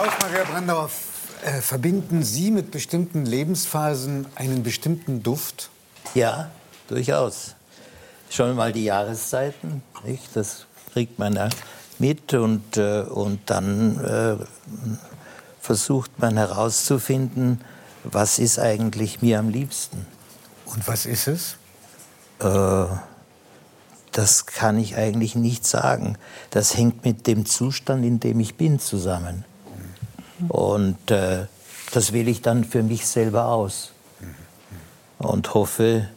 Klaus-Maria Brandauer, äh, verbinden Sie mit bestimmten Lebensphasen einen bestimmten Duft? Ja, durchaus. Schon mal die Jahreszeiten, nicht? das kriegt man ja mit und, äh, und dann äh, versucht man herauszufinden, was ist eigentlich mir am liebsten. Und was ist es? Äh, das kann ich eigentlich nicht sagen. Das hängt mit dem Zustand, in dem ich bin, zusammen. Und äh, das wähle ich dann für mich selber aus und hoffe,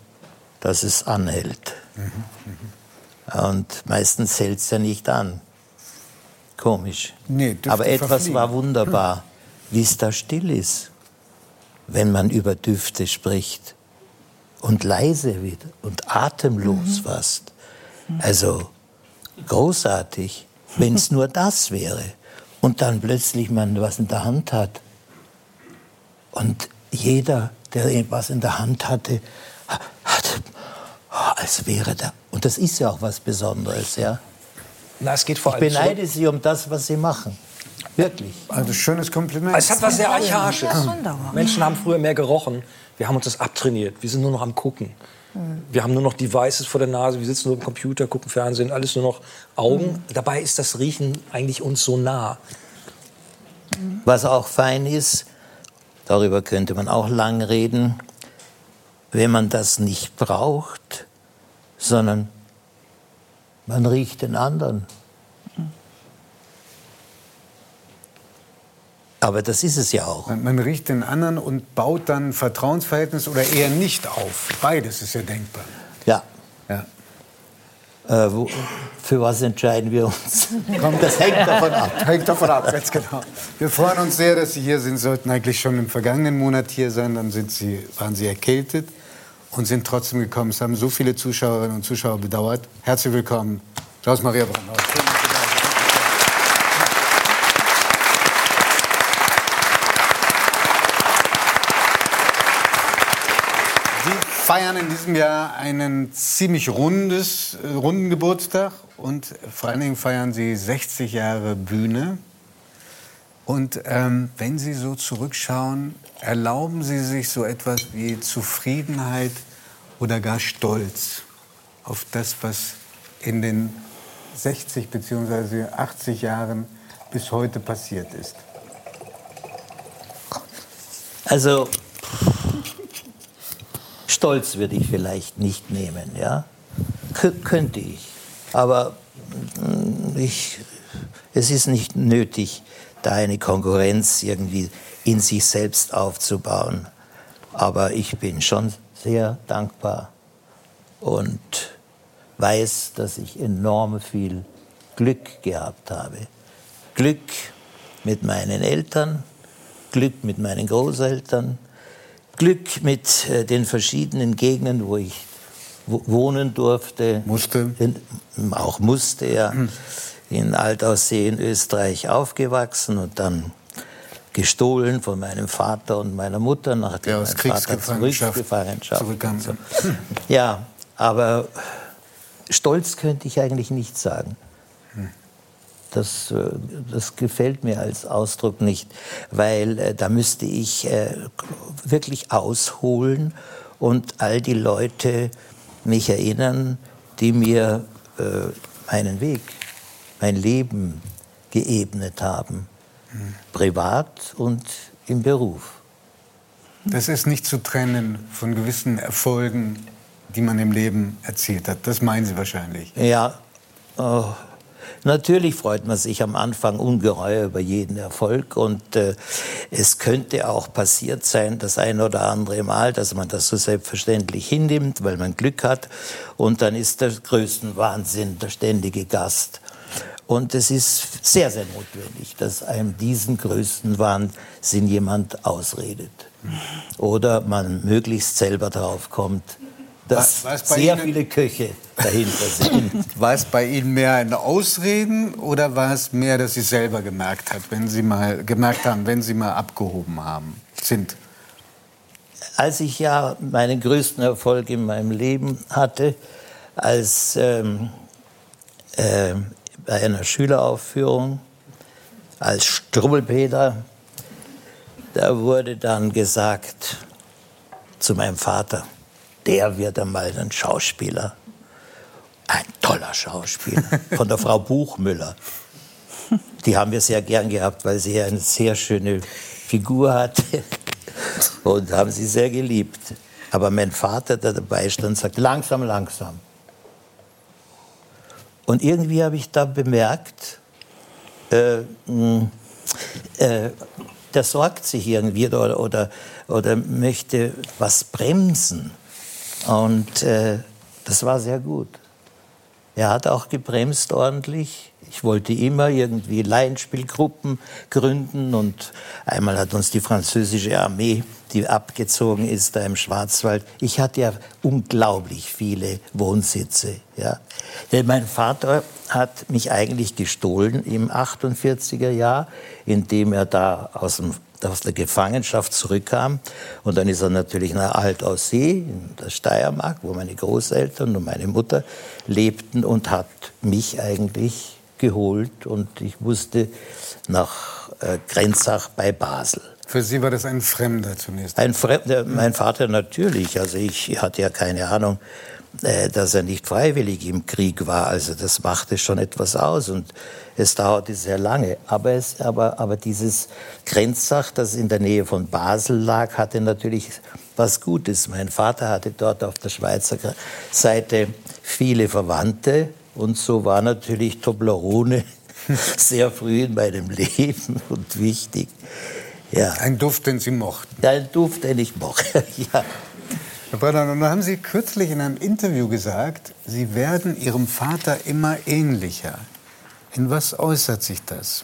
dass es anhält. Und meistens hält es ja nicht an. Komisch. Nee, Aber etwas verfliegen. war wunderbar, wie es da still ist, wenn man über Düfte spricht. Und leise wird und atemlos fast. Also großartig, wenn es nur das wäre. Und dann plötzlich man was in der Hand hat. Und jeder, der etwas in der Hand hatte, hat, oh, als wäre da. Und das ist ja auch was Besonderes, ja. Na, es geht vor Ich allem beneide Sie um das, was Sie machen. Wirklich. Also schönes Kompliment. Es hat was sehr Archaisches. Menschen haben früher mehr gerochen. Wir haben uns das abtrainiert. Wir sind nur noch am Gucken. Wir haben nur noch Devices vor der Nase. Wir sitzen nur am Computer, gucken Fernsehen, alles nur noch Augen. Dabei ist das Riechen eigentlich uns so nah. Was auch fein ist, darüber könnte man auch lang reden, wenn man das nicht braucht, sondern man riecht den anderen. Aber das ist es ja auch. Man, man riecht den anderen und baut dann Vertrauensverhältnis oder eher nicht auf. Beides ist ja denkbar. Ja. Ja. Äh, wo, für was entscheiden wir uns? Das hängt davon ab. Hängt davon ab, ganz genau. Wir freuen uns sehr, dass Sie hier sind. Sollten eigentlich schon im vergangenen Monat hier sein. Dann sind Sie, waren Sie erkältet und sind trotzdem gekommen. Es haben so viele Zuschauerinnen und Zuschauer bedauert. Herzlich willkommen, Klaus-Maria Brandauer. Schön, dass Sie da sind. Sie feiern in diesem Jahr einen ziemlich rundes, äh, runden Geburtstag und vor allen Dingen feiern Sie 60 Jahre Bühne. Und ähm, wenn Sie so zurückschauen, erlauben Sie sich so etwas wie Zufriedenheit oder gar Stolz auf das, was in den 60 bzw. 80 Jahren bis heute passiert ist. Also Stolz würde ich vielleicht nicht nehmen, ja. Kö könnte ich. Aber mm, ich, es ist nicht nötig, da eine Konkurrenz irgendwie in sich selbst aufzubauen. Aber ich bin schon sehr dankbar und weiß, dass ich enorm viel Glück gehabt habe. Glück mit meinen Eltern, Glück mit meinen Großeltern, Glück mit äh, den verschiedenen Gegenden, wo ich wo- wohnen durfte. Musste. In, auch musste, ja. In Altaussee in Österreich aufgewachsen und dann gestohlen von meinem Vater und meiner Mutter, nachdem Der aus mein Vater Kriegsgefangenschaft Gefangenschaft zurückkam. so. Ja, aber stolz könnte ich eigentlich nicht sagen. Das, äh, das gefällt mir als Ausdruck nicht, weil äh, da müsste ich äh, wirklich ausholen und all die Leute mich erinnern, die mir äh, meinen Weg, mein Leben geebnet haben, privat und im Beruf. Das ist nicht zu trennen von gewissen Erfolgen, die man im Leben erzielt hat. Das meinen Sie wahrscheinlich. Ja, oh, natürlich freut man sich am Anfang ungeheuer über jeden Erfolg und äh, es könnte auch passiert sein, das ein oder andere Mal, dass man das so selbstverständlich hinnimmt, weil man Glück hat und dann ist der größten Wahnsinn der ständige Gast. Und es ist sehr, sehr notwendig, dass einem diesen größten Wahnsinn jemand ausredet. Oder man möglichst selber drauf kommt, dass es bei sehr Ihnen- viele Köche dahinter sind. War es bei Ihnen mehr ein Ausreden oder war es mehr, dass Sie selber gemerkt hat, wenn Sie mal gemerkt haben, wenn Sie mal abgehoben haben, sind? als ich ja meinen größten Erfolg in meinem Leben hatte, als ähm, äh, bei einer Schüleraufführung als Strubbelpeter, da wurde dann gesagt zu meinem Vater, der wird einmal ein Schauspieler. Ein toller Schauspieler von der Frau Buchmüller. Die haben wir sehr gern gehabt, weil sie eine sehr schöne Figur hatte und haben sie sehr geliebt. Aber mein Vater, der dabei stand, sagt, langsam, langsam. Und irgendwie habe ich da bemerkt, äh, äh, der sorgt sich irgendwie oder, oder, oder möchte was bremsen. Und äh, das war sehr gut. Er hat auch gebremst ordentlich. Ich wollte immer irgendwie Laienspielgruppen gründen und einmal hat uns die französische Armee, die abgezogen ist da im Schwarzwald, ich hatte ja unglaublich viele Wohnsitze. Ja. Denn mein Vater hat mich eigentlich gestohlen im 48er Jahr, indem er da aus dem aus der Gefangenschaft zurückkam. Und dann ist er natürlich nach Altaussee in der Steiermark, wo meine Großeltern und meine Mutter lebten und hat mich eigentlich geholt. Und ich wusste nach äh, Grenzach bei Basel. Für Sie war das ein Fremder zunächst? Ein Fremder, mein Vater natürlich. Also ich hatte ja keine Ahnung, dass er nicht freiwillig im Krieg war. Also das machte schon etwas aus und es dauerte sehr lange. Aber, es, aber, aber dieses Grenzach, das in der Nähe von Basel lag, hatte natürlich was Gutes. Mein Vater hatte dort auf der Schweizer Seite viele Verwandte und so war natürlich Toblerone sehr früh in meinem Leben und wichtig. Ja. Ein Duft, den Sie mochten. Ein Duft, den ich mochte, ja. Herr Brenner, nun haben Sie kürzlich in einem Interview gesagt, Sie werden Ihrem Vater immer ähnlicher. In was äußert sich das?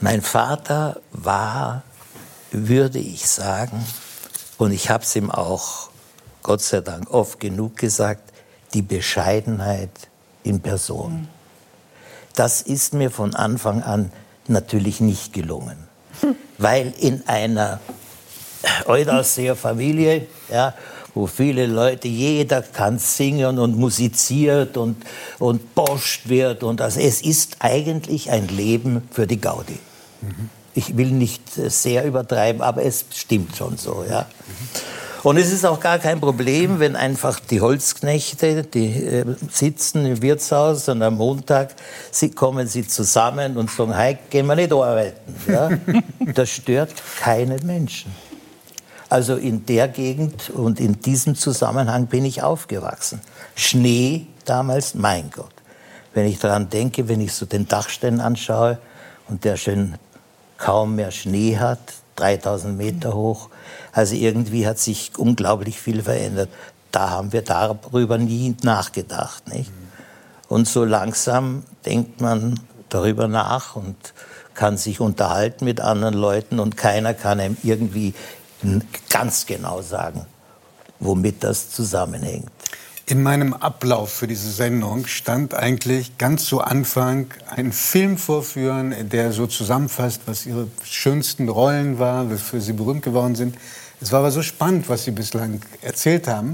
Mein Vater war, würde ich sagen, und ich habe es ihm auch, Gott sei Dank, oft genug gesagt, die Bescheidenheit in Person. Das ist mir von Anfang an natürlich nicht gelungen weil in einer Eudausseer Familie, ja, wo viele Leute, jeder kann singen und musiziert und, und boscht wird. Und also es ist eigentlich ein Leben für die Gaudi. Mhm. Ich will nicht sehr übertreiben, aber es stimmt schon so. Ja. Mhm. Und es ist auch gar kein Problem, wenn einfach die Holzknechte, die äh, sitzen im Wirtshaus und am Montag sie, kommen sie zusammen und sagen, hey, gehen wir nicht arbeiten. Ja? Das stört keinen Menschen. Also in der Gegend und in diesem Zusammenhang bin ich aufgewachsen. Schnee damals, mein Gott. Wenn ich daran denke, wenn ich so den Dachstein anschaue und der schön kaum mehr Schnee hat, 3000 Meter hoch, also irgendwie hat sich unglaublich viel verändert. Da haben wir darüber nie nachgedacht. Nicht? Und so langsam denkt man darüber nach und kann sich unterhalten mit anderen Leuten und keiner kann einem irgendwie ganz genau sagen, womit das zusammenhängt. In meinem Ablauf für diese Sendung stand eigentlich ganz zu Anfang ein Film vorführen, der so zusammenfasst, was Ihre schönsten Rollen waren, wofür Sie berühmt geworden sind. Es war aber so spannend, was Sie bislang erzählt haben,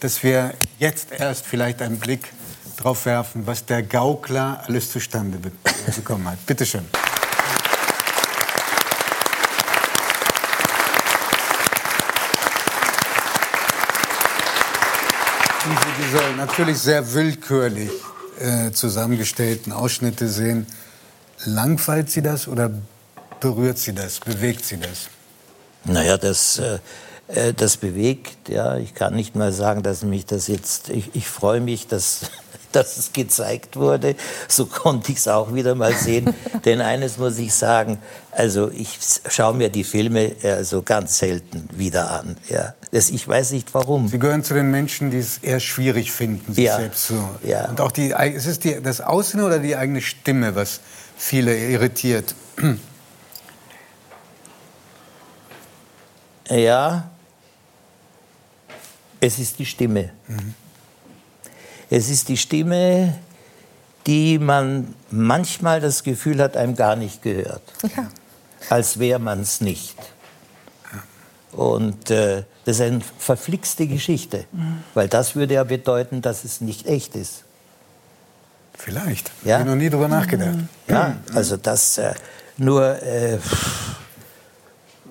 dass wir jetzt erst vielleicht einen Blick darauf werfen, was der Gaukler alles zustande bekommen hat. Bitte schön. Diese natürlich sehr willkürlich äh, zusammengestellten Ausschnitte sehen, langweilt Sie das oder berührt Sie das, bewegt Sie das? Naja, das, äh, äh, das bewegt, ja. Ich kann nicht mal sagen, dass mich das jetzt, ich, ich freue mich, dass dass es gezeigt wurde. So konnte ich es auch wieder mal sehen. Denn eines muss ich sagen, also ich schaue mir die Filme also ganz selten wieder an. Ja. Das, ich weiß nicht warum. Sie gehören zu den Menschen, die es eher schwierig finden, sich ja. selbst zu. Ja. Und auch die, ist es die, das Aussehen oder die eigene Stimme, was viele irritiert? Ja, es ist die Stimme. Mhm. Es ist die Stimme, die man manchmal das Gefühl hat, einem gar nicht gehört. Ja. Als wäre man es nicht. Und äh, das ist eine verflixte Geschichte, mhm. weil das würde ja bedeuten, dass es nicht echt ist. Vielleicht. Ja? Habe ich noch nie drüber nachgedacht. Ja, also das äh, nur äh,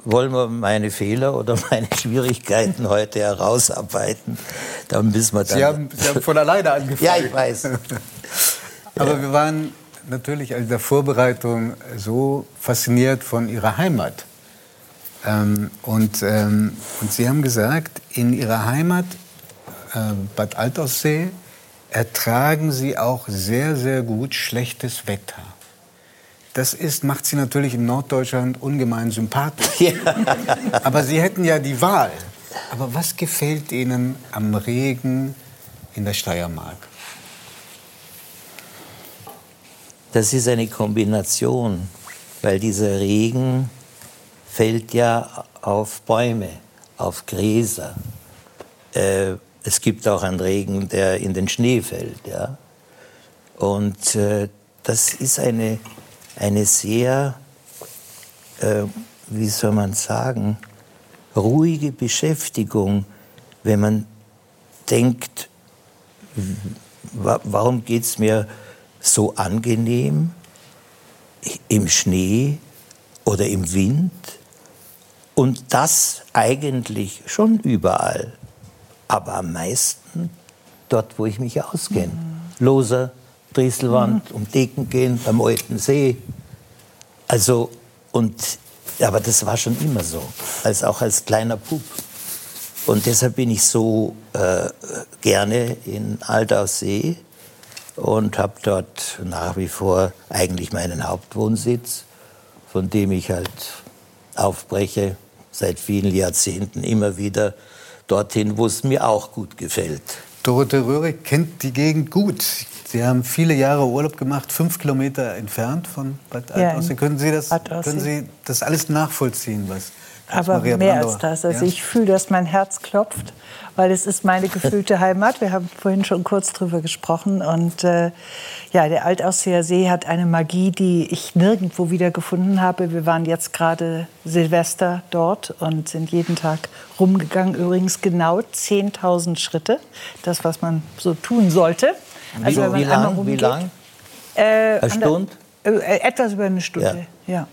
wollen wir meine Fehler oder meine Schwierigkeiten heute herausarbeiten. Dann müssen wir dann. Sie haben, Sie haben von alleine angefangen. ja, ich weiß. Aber wir waren natürlich in der Vorbereitung so fasziniert von Ihrer Heimat. Ähm, und, ähm, und Sie haben gesagt, in Ihrer Heimat, äh, Bad Altaussee, ertragen Sie auch sehr, sehr gut schlechtes Wetter. Das ist, macht Sie natürlich in Norddeutschland ungemein sympathisch. Ja. Aber Sie hätten ja die Wahl. Aber was gefällt Ihnen am Regen in der Steiermark? Das ist eine Kombination, weil dieser Regen fällt ja auf Bäume, auf Gräser. Äh, es gibt auch einen Regen, der in den Schnee fällt. Ja? Und äh, das ist eine, eine sehr, äh, wie soll man sagen, ruhige Beschäftigung, wenn man denkt, wa warum geht es mir so angenehm im Schnee oder im Wind und das eigentlich schon überall, aber am meisten dort, wo ich mich auskenne. Loser, Drieselwand, um Decken gehen, beim alten See. Also, und, aber das war schon immer so, als auch als kleiner Bub. Und deshalb bin ich so äh, gerne in Altaussee und habe dort nach wie vor eigentlich meinen Hauptwohnsitz, von dem ich halt aufbreche seit vielen Jahrzehnten immer wieder dorthin, wo es mir auch gut gefällt. Dorothee Röhrig kennt die Gegend gut. Sie haben viele Jahre Urlaub gemacht, fünf Kilometer entfernt von Bad Ja, Altaussee. in Können Sie das, können Sie das alles nachvollziehen, was Aber Maria mehr Brandauer- als das. Also Ja? ich fühle, dass mein Herz klopft, weil es ist meine gefühlte Heimat. Wir haben vorhin schon kurz drüber gesprochen. Und äh, ja, der Altausseer See hat eine Magie, die ich nirgendwo wieder gefunden habe. Wir waren jetzt gerade Silvester dort und sind jeden Tag rumgegangen. Übrigens genau 10.000 Schritte. Das, was man so tun sollte. Wie, man wie einmal lang? Wie lang? Äh, Eine Stunde? Äh, etwas über eine Stunde, ja.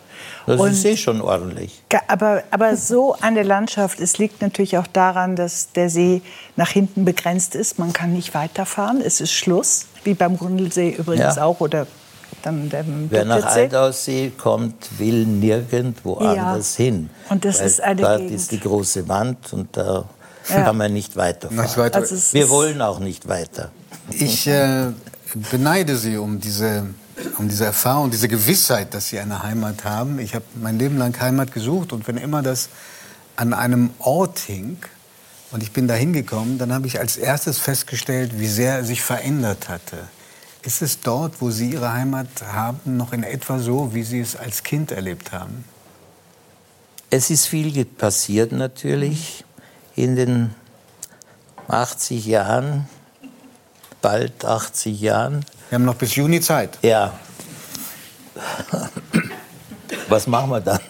Das Und- ist eh schon ordentlich. Aber, aber so eine Landschaft, es liegt natürlich auch daran, dass der See nach hinten begrenzt ist. Man kann nicht weiterfahren, es ist Schluss, wie beim Grundlsee übrigens Ja. auch oder dann dem Wer nach. Altaussee kommt, will nirgendwo Ja. anders hin. Und das Weil ist eine Dort Gegend. ist die große Wand und da Ja. kann man nicht weiterfahren. Nicht weiter. Also Wir wollen auch nicht weiter. Ich äh, beneide Sie um diese, um diese Erfahrung, diese Gewissheit, dass Sie eine Heimat haben. Ich habe mein Leben lang Heimat gesucht und wenn immer das an einem Ort hing und ich bin da hingekommen, dann habe ich als erstes festgestellt, wie sehr er sich verändert hatte. Ist es dort, wo Sie Ihre Heimat haben, noch in etwa so, wie Sie es als Kind erlebt haben? Es ist viel passiert natürlich in den 80 Jahren, bald 80 Jahren. Wir haben noch bis Juni Zeit. Ja. Was machen wir dann?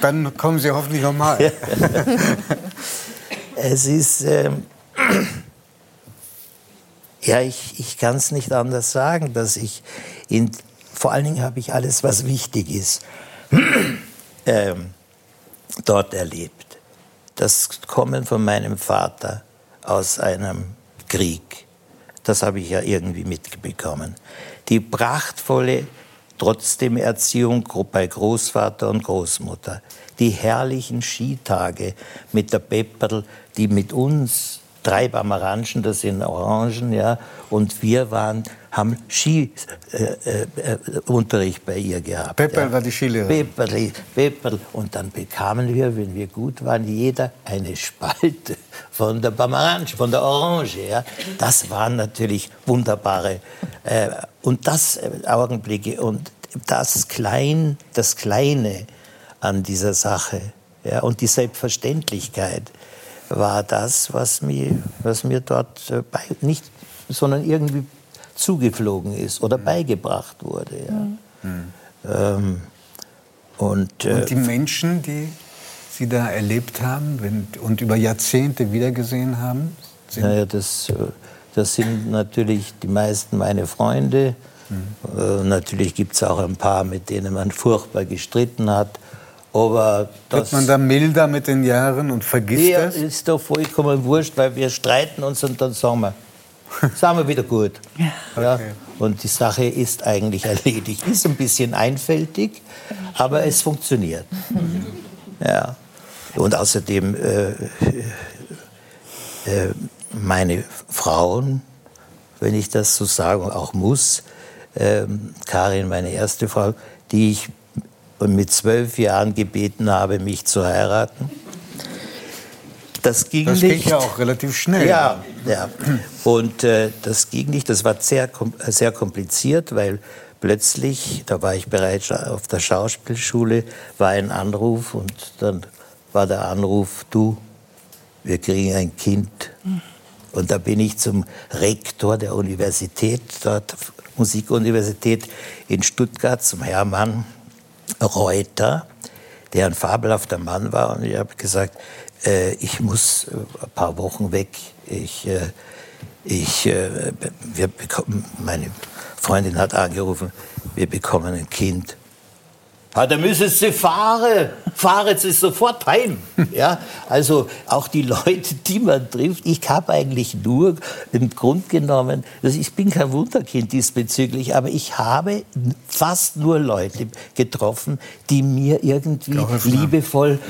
Dann kommen Sie hoffentlich nochmal. Es ist, ähm, ja, ich, ich kann es nicht anders sagen, dass ich, in, vor allen Dingen habe ich alles, was wichtig ist, ähm, dort erlebt. Das Kommen von meinem Vater aus einem Krieg, das habe ich ja irgendwie mitbekommen. Die prachtvolle trotzdem Erziehung bei Großvater und Großmutter. Die herrlichen Skitage mit der Pepperl, die mit uns drei Bamaranschen, das sind Orangen, ja, und wir waren, haben Skiunterricht äh, äh, bei ihr gehabt. Pepperl ja. war die Skilehrerin. Pepperl. Und dann bekamen wir, wenn wir gut waren, jeder eine Spalte von der Bamaranche, von der Orange. Ja. Das waren natürlich wunderbare äh, und das äh, Augenblicke und das Klein, das Kleine an dieser Sache ja, und die Selbstverständlichkeit war das, was mir, was mir dort äh, bei, nicht, sondern irgendwie zugeflogen ist oder beigebracht wurde. Ja. Ähm, und, äh, Und die Menschen, die Sie da erlebt haben wenn, und über Jahrzehnte wiedergesehen haben, sind naja, das, äh, Das sind natürlich die meisten meine Freunde. Mhm. Äh, natürlich gibt es auch ein paar, mit denen man furchtbar gestritten hat. Aber Wird man da milder mit den Jahren und vergisst ja, das? ist doch vollkommen wurscht, weil wir streiten uns und dann sagen wir, sagen wir wieder gut. Ja. Okay. Und die Sache ist eigentlich erledigt. Ist ein bisschen einfältig, aber es funktioniert. Ja. Und außerdem, äh, äh, meine Frauen, wenn ich das so sagen, auch muss, äh, Karin, meine erste Frau, die ich mit zwölf Jahren gebeten habe, mich zu heiraten. Das ging das nicht. Das ging ja auch relativ schnell. Ja, ja. Und äh, das ging nicht. Das war sehr, sehr kompliziert, weil plötzlich, da war ich bereits auf der Schauspielschule, war ein Anruf und dann war der Anruf, du, wir kriegen ein Kind. Und da bin ich zum Rektor der Universität, dort Musikuniversität in Stuttgart, zum Hermann Reuter, der ein fabelhafter Mann war. Und ich habe gesagt, äh, ich muss äh, ein paar Wochen weg. Ich, äh, ich, äh, wir bekommen, meine Freundin hat angerufen, wir bekommen ein Kind. Ja, da müssen Sie fahren. Fahren Sie sofort heim. Ja, also auch die Leute, die man trifft. Ich habe eigentlich nur im Grund genommen, also ich bin kein Wunderkind diesbezüglich, aber ich habe fast nur Leute getroffen, die mir irgendwie liebevoll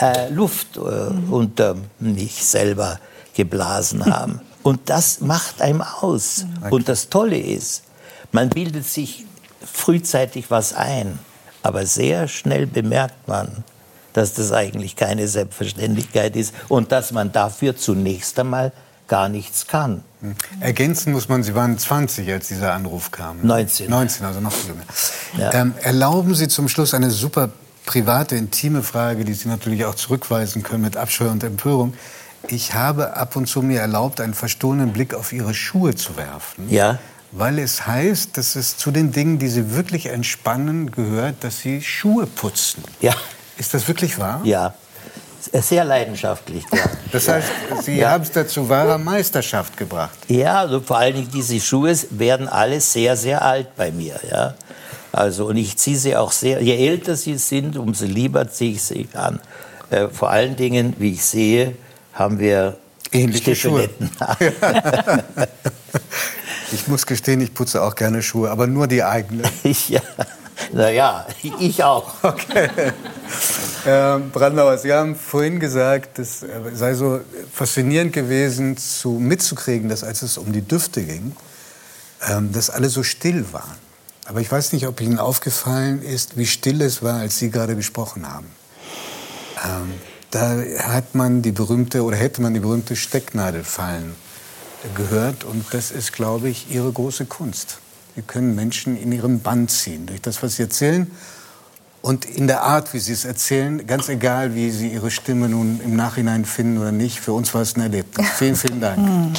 äh, Luft äh, unter mich selber geblasen haben. Und das macht einem aus. Und das Tolle ist, man bildet sich frühzeitig was ein, aber sehr schnell bemerkt man, dass das eigentlich keine Selbstverständlichkeit ist und dass man dafür zunächst einmal gar nichts kann. Hm. Ergänzen muss man, Sie waren 20, als dieser Anruf kam. 19. 19, also noch jünger. Ja. Ähm, erlauben Sie zum Schluss eine super private, intime Frage, die Sie natürlich auch zurückweisen können mit Abscheu und Empörung. Ich habe ab und zu mir erlaubt, einen verstohlenen Blick auf Ihre Schuhe zu werfen. Ja weil es heißt, dass es zu den Dingen, die Sie wirklich entspannen, gehört, dass Sie Schuhe putzen. Ja. Ist das wirklich wahr? Ja. Sehr leidenschaftlich. Ja. Das heißt, Sie ja. haben es dazu wahrer Meisterschaft gebracht. Ja, also vor allen Dingen diese Schuhe werden alle sehr, sehr alt bei mir. Ja. Also, und ich ziehe sie auch sehr, je älter sie sind, umso lieber ziehe ich sie an. Äh, vor allen Dingen, wie ich sehe, haben wir ähnliche Schuhe. Ich muss gestehen, ich putze auch gerne Schuhe, aber nur die eigenen. ja. Naja, ich auch. Okay. Herr Brandauer, Sie haben vorhin gesagt, es sei so faszinierend gewesen, zu, mitzukriegen, dass als es um die Düfte ging, ähm, dass alle so still waren. Aber ich weiß nicht, ob Ihnen aufgefallen ist, wie still es war, als Sie gerade gesprochen haben. Ähm, da hat man die berühmte oder hätte man die berühmte Stecknadel fallen gehört. Und das ist, glaube ich, ihre große Kunst. Sie können Menschen in ihren Bann ziehen durch das, was sie erzählen und in der Art, wie sie es erzählen, ganz egal, wie sie ihre Stimme nun im Nachhinein finden oder nicht. Für uns war es ein Erlebnis. Vielen, vielen Dank.